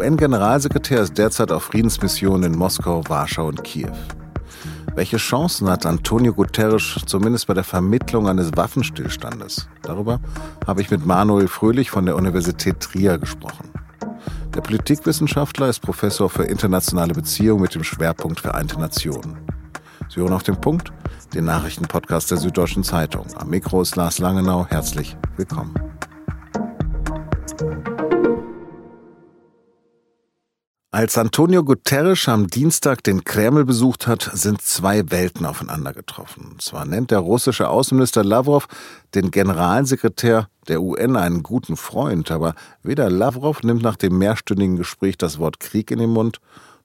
UN-Generalsekretär ist derzeit auf Friedensmissionen in Moskau, Warschau und Kiew. Welche Chancen hat Antonio Guterres zumindest bei der Vermittlung eines Waffenstillstandes? Darüber habe ich mit Manuel Fröhlich von der Universität Trier gesprochen. Der Politikwissenschaftler ist Professor für internationale Beziehungen mit dem Schwerpunkt Vereinte Nationen. Sie hören auf den Punkt, den Nachrichtenpodcast der Süddeutschen Zeitung. Am Mikro ist Lars Langenau. Herzlich willkommen. Als Antonio Guterres am Dienstag den Kreml besucht hat, sind zwei Welten aufeinander getroffen. Zwar nennt der russische Außenminister Lavrov den Generalsekretär der UN einen guten Freund, aber weder Lavrov nimmt nach dem mehrstündigen Gespräch das Wort Krieg in den Mund,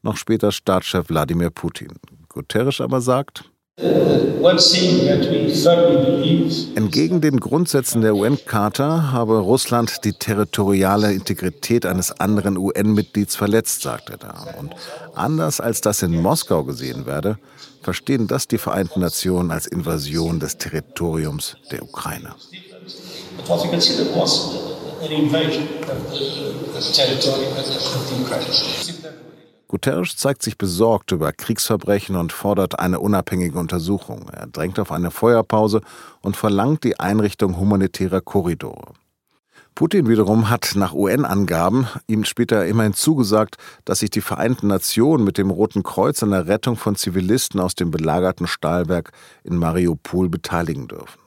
noch später Staatschef Wladimir Putin. Guterres aber sagt, Entgegen den Grundsätzen der UN-Charta habe Russland die territoriale Integrität eines anderen UN-Mitglieds verletzt, sagt er da. Und anders als das in Moskau gesehen werde, verstehen das die Vereinten Nationen als Invasion des Territoriums der Ukraine. Guterres zeigt sich besorgt über Kriegsverbrechen und fordert eine unabhängige Untersuchung. Er drängt auf eine Feuerpause und verlangt die Einrichtung humanitärer Korridore. Putin wiederum hat nach UN-Angaben ihm später immerhin zugesagt, dass sich die Vereinten Nationen mit dem Roten Kreuz an der Rettung von Zivilisten aus dem belagerten Stahlwerk in Mariupol beteiligen dürfen.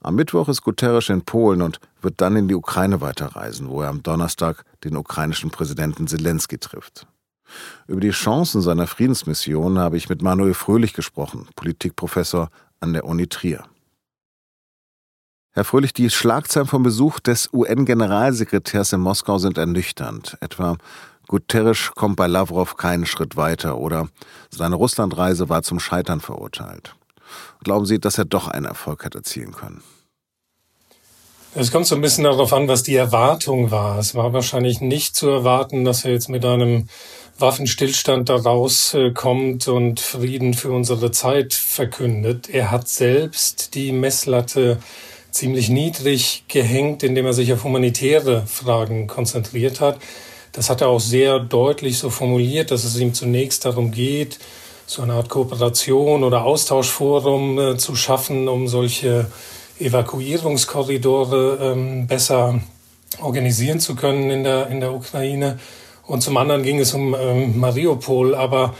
Am Mittwoch ist Guterres in Polen und wird dann in die Ukraine weiterreisen, wo er am Donnerstag den ukrainischen Präsidenten Zelensky trifft. Über die Chancen seiner Friedensmission habe ich mit Manuel Fröhlich gesprochen, Politikprofessor an der Uni Trier. Herr Fröhlich, die Schlagzeilen vom Besuch des UN-Generalsekretärs in Moskau sind ernüchternd. Etwa Guterres kommt bei Lavrov keinen Schritt weiter oder seine Russlandreise war zum Scheitern verurteilt. Glauben Sie, dass er doch einen Erfolg hat erzielen können? Es kommt so ein bisschen darauf an, was die Erwartung war. Es war wahrscheinlich nicht zu erwarten, dass er jetzt mit einem Waffenstillstand daraus äh, kommt und Frieden für unsere Zeit verkündet. Er hat selbst die Messlatte ziemlich niedrig gehängt, indem er sich auf humanitäre Fragen konzentriert hat. Das hat er auch sehr deutlich so formuliert, dass es ihm zunächst darum geht, so eine Art Kooperation oder Austauschforum äh, zu schaffen, um solche Evakuierungskorridore ähm, besser organisieren zu können in der, in der Ukraine. Und zum anderen ging es um ähm, Mariupol. Aber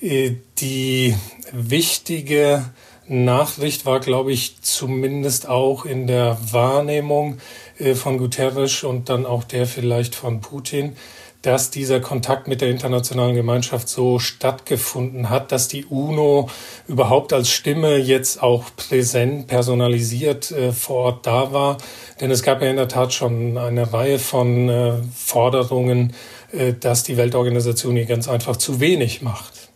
äh, die wichtige Nachricht war, glaube ich, zumindest auch in der Wahrnehmung äh, von Guterres und dann auch der vielleicht von Putin, dass dieser Kontakt mit der internationalen Gemeinschaft so stattgefunden hat, dass die UNO überhaupt als Stimme jetzt auch präsent, personalisiert äh, vor Ort da war. Denn es gab ja in der Tat schon eine Reihe von äh, Forderungen, dass die Weltorganisation hier ganz einfach zu wenig macht.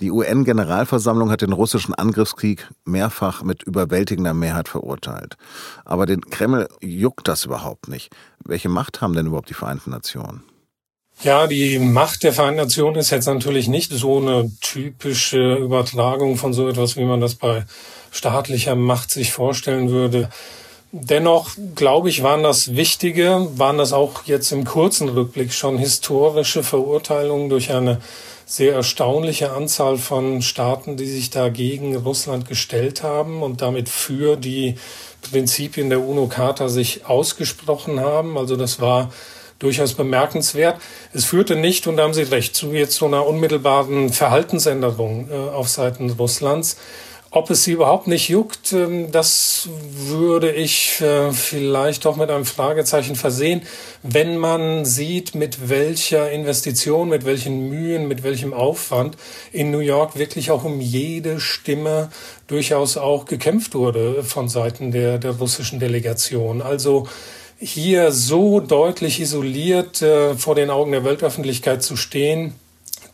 Die UN-Generalversammlung hat den russischen Angriffskrieg mehrfach mit überwältigender Mehrheit verurteilt. Aber den Kreml juckt das überhaupt nicht. Welche Macht haben denn überhaupt die Vereinten Nationen? Ja, die Macht der Vereinten Nationen ist jetzt natürlich nicht so eine typische Übertragung von so etwas, wie man das bei staatlicher Macht sich vorstellen würde. Dennoch, glaube ich, waren das wichtige, waren das auch jetzt im kurzen Rückblick schon historische Verurteilungen durch eine sehr erstaunliche Anzahl von Staaten, die sich da gegen Russland gestellt haben und damit für die Prinzipien der UNO-Charta sich ausgesprochen haben. Also das war durchaus bemerkenswert. Es führte nicht, und da haben Sie recht, zu jetzt so einer unmittelbaren Verhaltensänderung äh, auf Seiten Russlands. Ob es sie überhaupt nicht juckt, ähm, das würde ich äh, vielleicht doch mit einem Fragezeichen versehen, wenn man sieht, mit welcher Investition, mit welchen Mühen, mit welchem Aufwand in New York wirklich auch um jede Stimme durchaus auch gekämpft wurde von Seiten der, der russischen Delegation. Also hier so deutlich isoliert äh, vor den Augen der Weltöffentlichkeit zu stehen,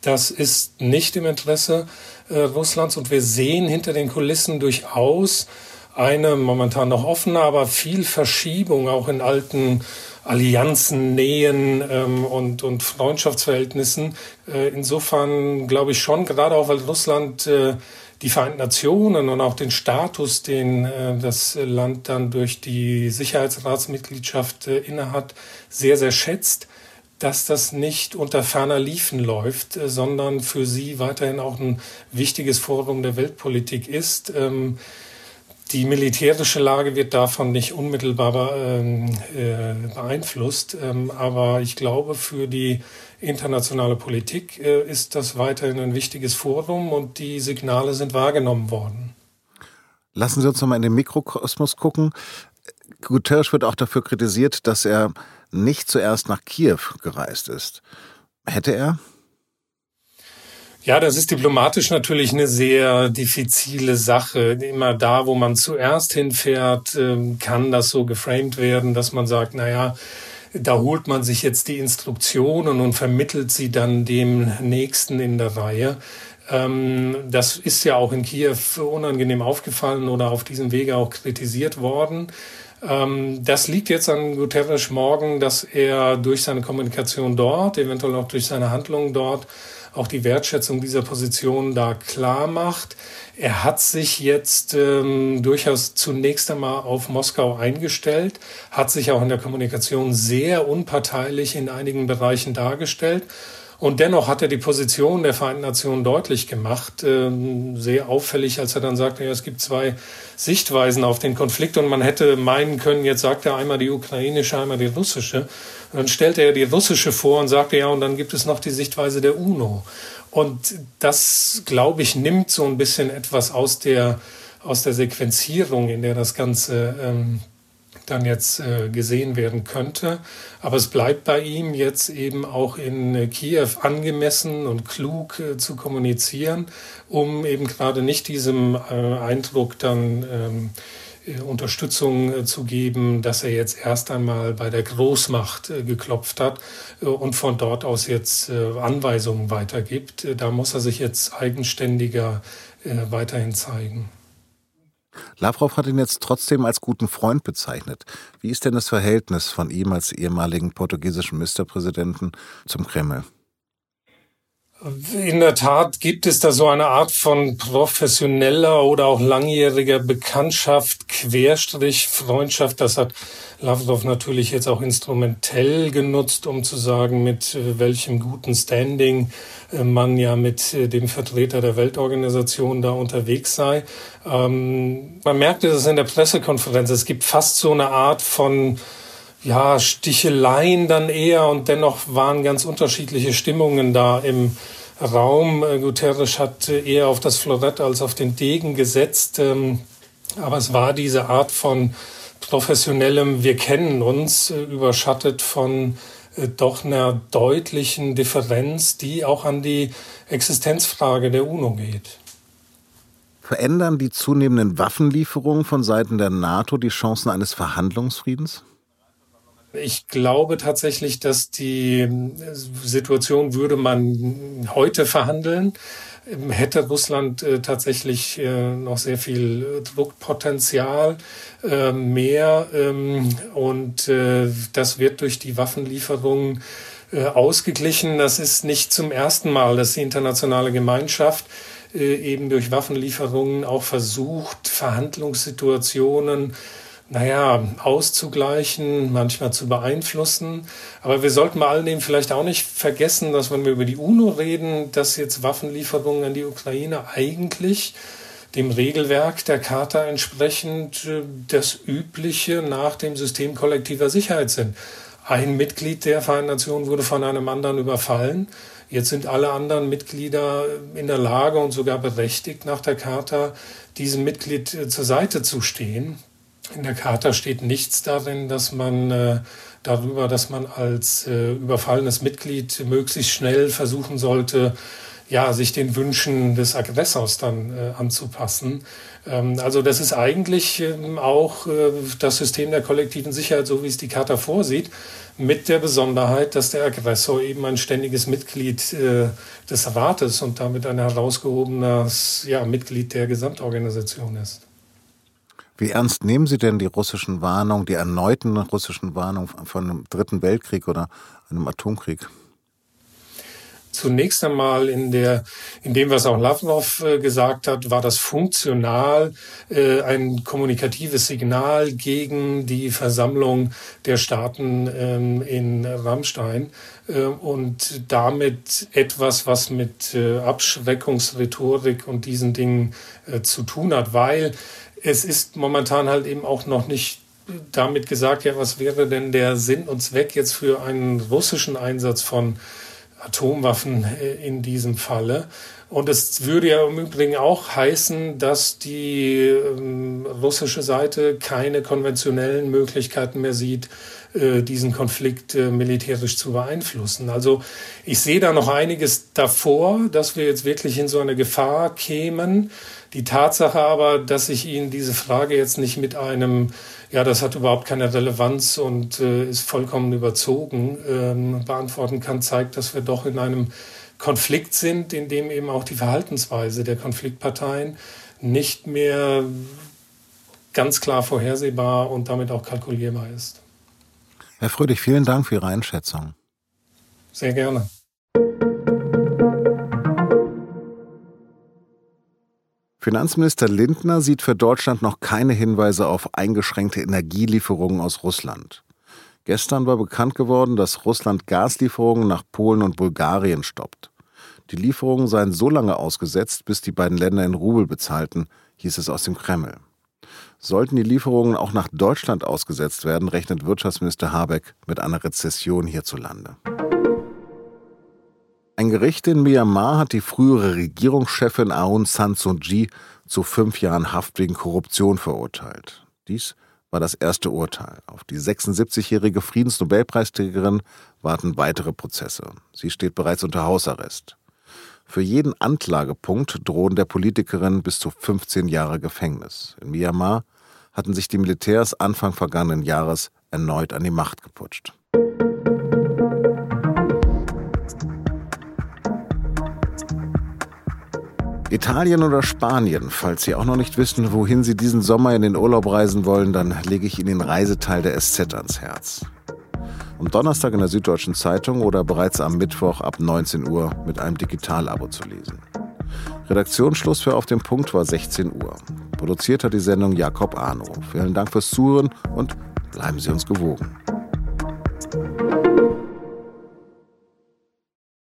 das ist nicht im Interesse äh, Russlands und wir sehen hinter den Kulissen durchaus eine momentan noch offene, aber viel Verschiebung auch in alten Allianzen, Nähen ähm, und, und Freundschaftsverhältnissen. Äh, insofern glaube ich schon, gerade auch weil Russland äh, die Vereinten Nationen und auch den Status, den äh, das Land dann durch die Sicherheitsratsmitgliedschaft äh, innehat, sehr, sehr schätzt, dass das nicht unter ferner Liefen läuft, äh, sondern für sie weiterhin auch ein wichtiges Forum der Weltpolitik ist. Ähm, die militärische Lage wird davon nicht unmittelbar ähm, äh, beeinflusst, ähm, aber ich glaube, für die internationale Politik äh, ist das weiterhin ein wichtiges Forum und die Signale sind wahrgenommen worden. Lassen Sie uns nochmal in den Mikrokosmos gucken. Guterres wird auch dafür kritisiert, dass er nicht zuerst nach Kiew gereist ist. Hätte er? Ja, das ist diplomatisch natürlich eine sehr diffizile Sache. Immer da, wo man zuerst hinfährt, ähm, kann das so geframed werden, dass man sagt, na ja, da holt man sich jetzt die Instruktionen und vermittelt sie dann dem Nächsten in der Reihe. Ähm, das ist ja auch in Kiew unangenehm aufgefallen oder auf diesem Wege auch kritisiert worden. Ähm, das liegt jetzt an Guterres morgen, dass er durch seine Kommunikation dort, eventuell auch durch seine Handlungen dort, auch die Wertschätzung dieser Position da klar macht. Er hat sich jetzt ähm, durchaus zunächst einmal auf Moskau eingestellt, hat sich auch in der Kommunikation sehr unparteilich in einigen Bereichen dargestellt und dennoch hat er die Position der Vereinten Nationen deutlich gemacht, ähm, sehr auffällig, als er dann sagte, ja, es gibt zwei Sichtweisen auf den Konflikt und man hätte meinen können, jetzt sagt er einmal die ukrainische, einmal die russische. Und dann stellte er die russische vor und sagte, ja, und dann gibt es noch die Sichtweise der UNO. Und das, glaube ich, nimmt so ein bisschen etwas aus der, aus der Sequenzierung, in der das Ganze ähm, dann jetzt äh, gesehen werden könnte. Aber es bleibt bei ihm jetzt eben auch in äh, Kiew angemessen und klug äh, zu kommunizieren, um eben gerade nicht diesem Eindruck dann ähm, Unterstützung zu geben, dass er jetzt erst einmal bei der Großmacht geklopft hat und von dort aus jetzt Anweisungen weitergibt. Da muss er sich jetzt eigenständiger weiterhin zeigen. Lavrov hat ihn jetzt trotzdem als guten Freund bezeichnet. Wie ist denn das Verhältnis von ihm als ehemaligen portugiesischen Ministerpräsidenten zum Kreml? In der Tat gibt es da so eine Art von professioneller oder auch langjähriger Bekanntschaft, Querstrich, Freundschaft. Das hat Lavrov natürlich jetzt auch instrumentell genutzt, um zu sagen, mit äh, welchem guten Standing äh, man ja mit äh, dem Vertreter der Weltorganisation da unterwegs sei. Ähm, man merkte das in der Pressekonferenz. Es gibt fast so eine Art von ja, Sticheleien dann eher und dennoch waren ganz unterschiedliche Stimmungen da im Raum. Äh, Guterres hat äh, eher auf das Florett als auf den Degen gesetzt. Ähm, aber es war diese Art von professionellem Wir kennen uns, äh, überschattet von doch einer deutlichen Differenz, die auch an die Existenzfrage der UNO geht. Verändern die zunehmenden Waffenlieferungen von Seiten der NATO die Chancen eines Verhandlungsfriedens? Ich glaube tatsächlich, dass die Situation würde man heute verhandeln, hätte Russland äh, tatsächlich äh, noch sehr viel Druckpotenzial äh, mehr ähm, und äh, das wird durch die Waffenlieferungen ausgeglichen. Das ist nicht zum ersten Mal, dass die internationale Gemeinschaft eben durch Waffenlieferungen auch versucht, Verhandlungssituationen naja, auszugleichen, manchmal zu beeinflussen. Aber wir sollten bei all dem vielleicht auch nicht vergessen, dass wenn wir über die UNO reden, dass jetzt Waffenlieferungen an die Ukraine eigentlich dem Regelwerk der Charta entsprechend äh, das Übliche nach dem System kollektiver Sicherheit sind. Ein Mitglied der Vereinten Nationen wurde von einem anderen überfallen. Jetzt sind alle anderen Mitglieder in der Lage und sogar berechtigt, nach der Charta diesem Mitglied äh, zur Seite zu stehen. In der Charta steht nichts darin, dass man äh, darüber, dass man als äh, überfallenes Mitglied möglichst schnell versuchen sollte, ja, sich den Wünschen des Aggressors dann äh, anzupassen. Ähm, also das ist eigentlich ähm, auch äh, das System der kollektiven Sicherheit, so wie es die Charta vorsieht, mit der Besonderheit, dass der Aggressor eben ein ständiges Mitglied äh, des Rates und damit ein herausgehobenes ja, Mitglied der Gesamtorganisation ist. Wie ernst nehmen Sie denn die russischen Warnungen, die erneuten russischen Warnungen von einem Dritten Weltkrieg oder einem Atomkrieg? Zunächst einmal in der, in dem, was auch Lavrov äh, gesagt hat, war das funktional äh, ein kommunikatives Signal gegen die Versammlung der Staaten ähm, in Rammstein äh, und damit etwas, was mit äh, Abschreckungsrhetorik und diesen Dingen äh, zu tun hat, weil es ist momentan halt eben auch noch nicht damit gesagt, ja, was wäre denn der Sinn und Zweck jetzt für einen russischen Einsatz von Atomwaffen äh, in diesem Falle. Und es würde ja im Übrigen auch heißen, dass die ähm, russische Seite keine konventionellen Möglichkeiten mehr sieht, äh, diesen Konflikt äh, militärisch zu beeinflussen. Also ich sehe da noch einiges davor, dass wir jetzt wirklich in so eine Gefahr kämen. Die Tatsache aber, dass ich Ihnen diese Frage jetzt nicht mit einem ja, das hat überhaupt keine Relevanz und äh, ist vollkommen überzogen, ähm, beantworten kann, zeigt, dass wir doch in einem Konflikt sind, in dem eben auch die Verhaltensweise der Konfliktparteien nicht mehr ganz klar vorhersehbar und damit auch kalkulierbar ist. Herr Fröhlich, vielen Dank für Ihre Einschätzung. Sehr gerne. Finanzminister Lindner sieht für Deutschland noch keine Hinweise auf eingeschränkte Energielieferungen aus Russland. Gestern war bekannt geworden, dass Russland Gaslieferungen nach Polen und Bulgarien stoppt. Die Lieferungen seien so lange ausgesetzt, bis die beiden Länder in Rubel bezahlten, hieß es aus dem Kreml. Sollten die Lieferungen auch nach Deutschland ausgesetzt werden, rechnet Wirtschaftsminister Habeck mit einer Rezession hierzulande. Ein Gericht in Myanmar hat die frühere Regierungschefin Aung San Suu Kyi zu fünf Jahren Haft wegen Korruption verurteilt. Dies war das erste Urteil. Auf die 76-jährige Friedensnobelpreisträgerin warten weitere Prozesse. Sie steht bereits unter Hausarrest. Für jeden Anklagepunkt drohen der Politikerin bis zu 15 Jahre Gefängnis. In Myanmar hatten sich die Militärs Anfang vergangenen Jahres erneut an die Macht geputscht. Italien oder Spanien. Falls Sie auch noch nicht wissen, wohin Sie diesen Sommer in den Urlaub reisen wollen, dann lege ich Ihnen den Reiseteil der SZ ans Herz. Am Donnerstag in der Süddeutschen Zeitung oder bereits am Mittwoch ab 19 Uhr mit einem Digitalabo zu lesen. Redaktionsschluss für Auf dem Punkt war 16 Uhr. Produziert hat die Sendung Jakob Arno. Vielen Dank fürs Zuhören und bleiben Sie uns gewogen.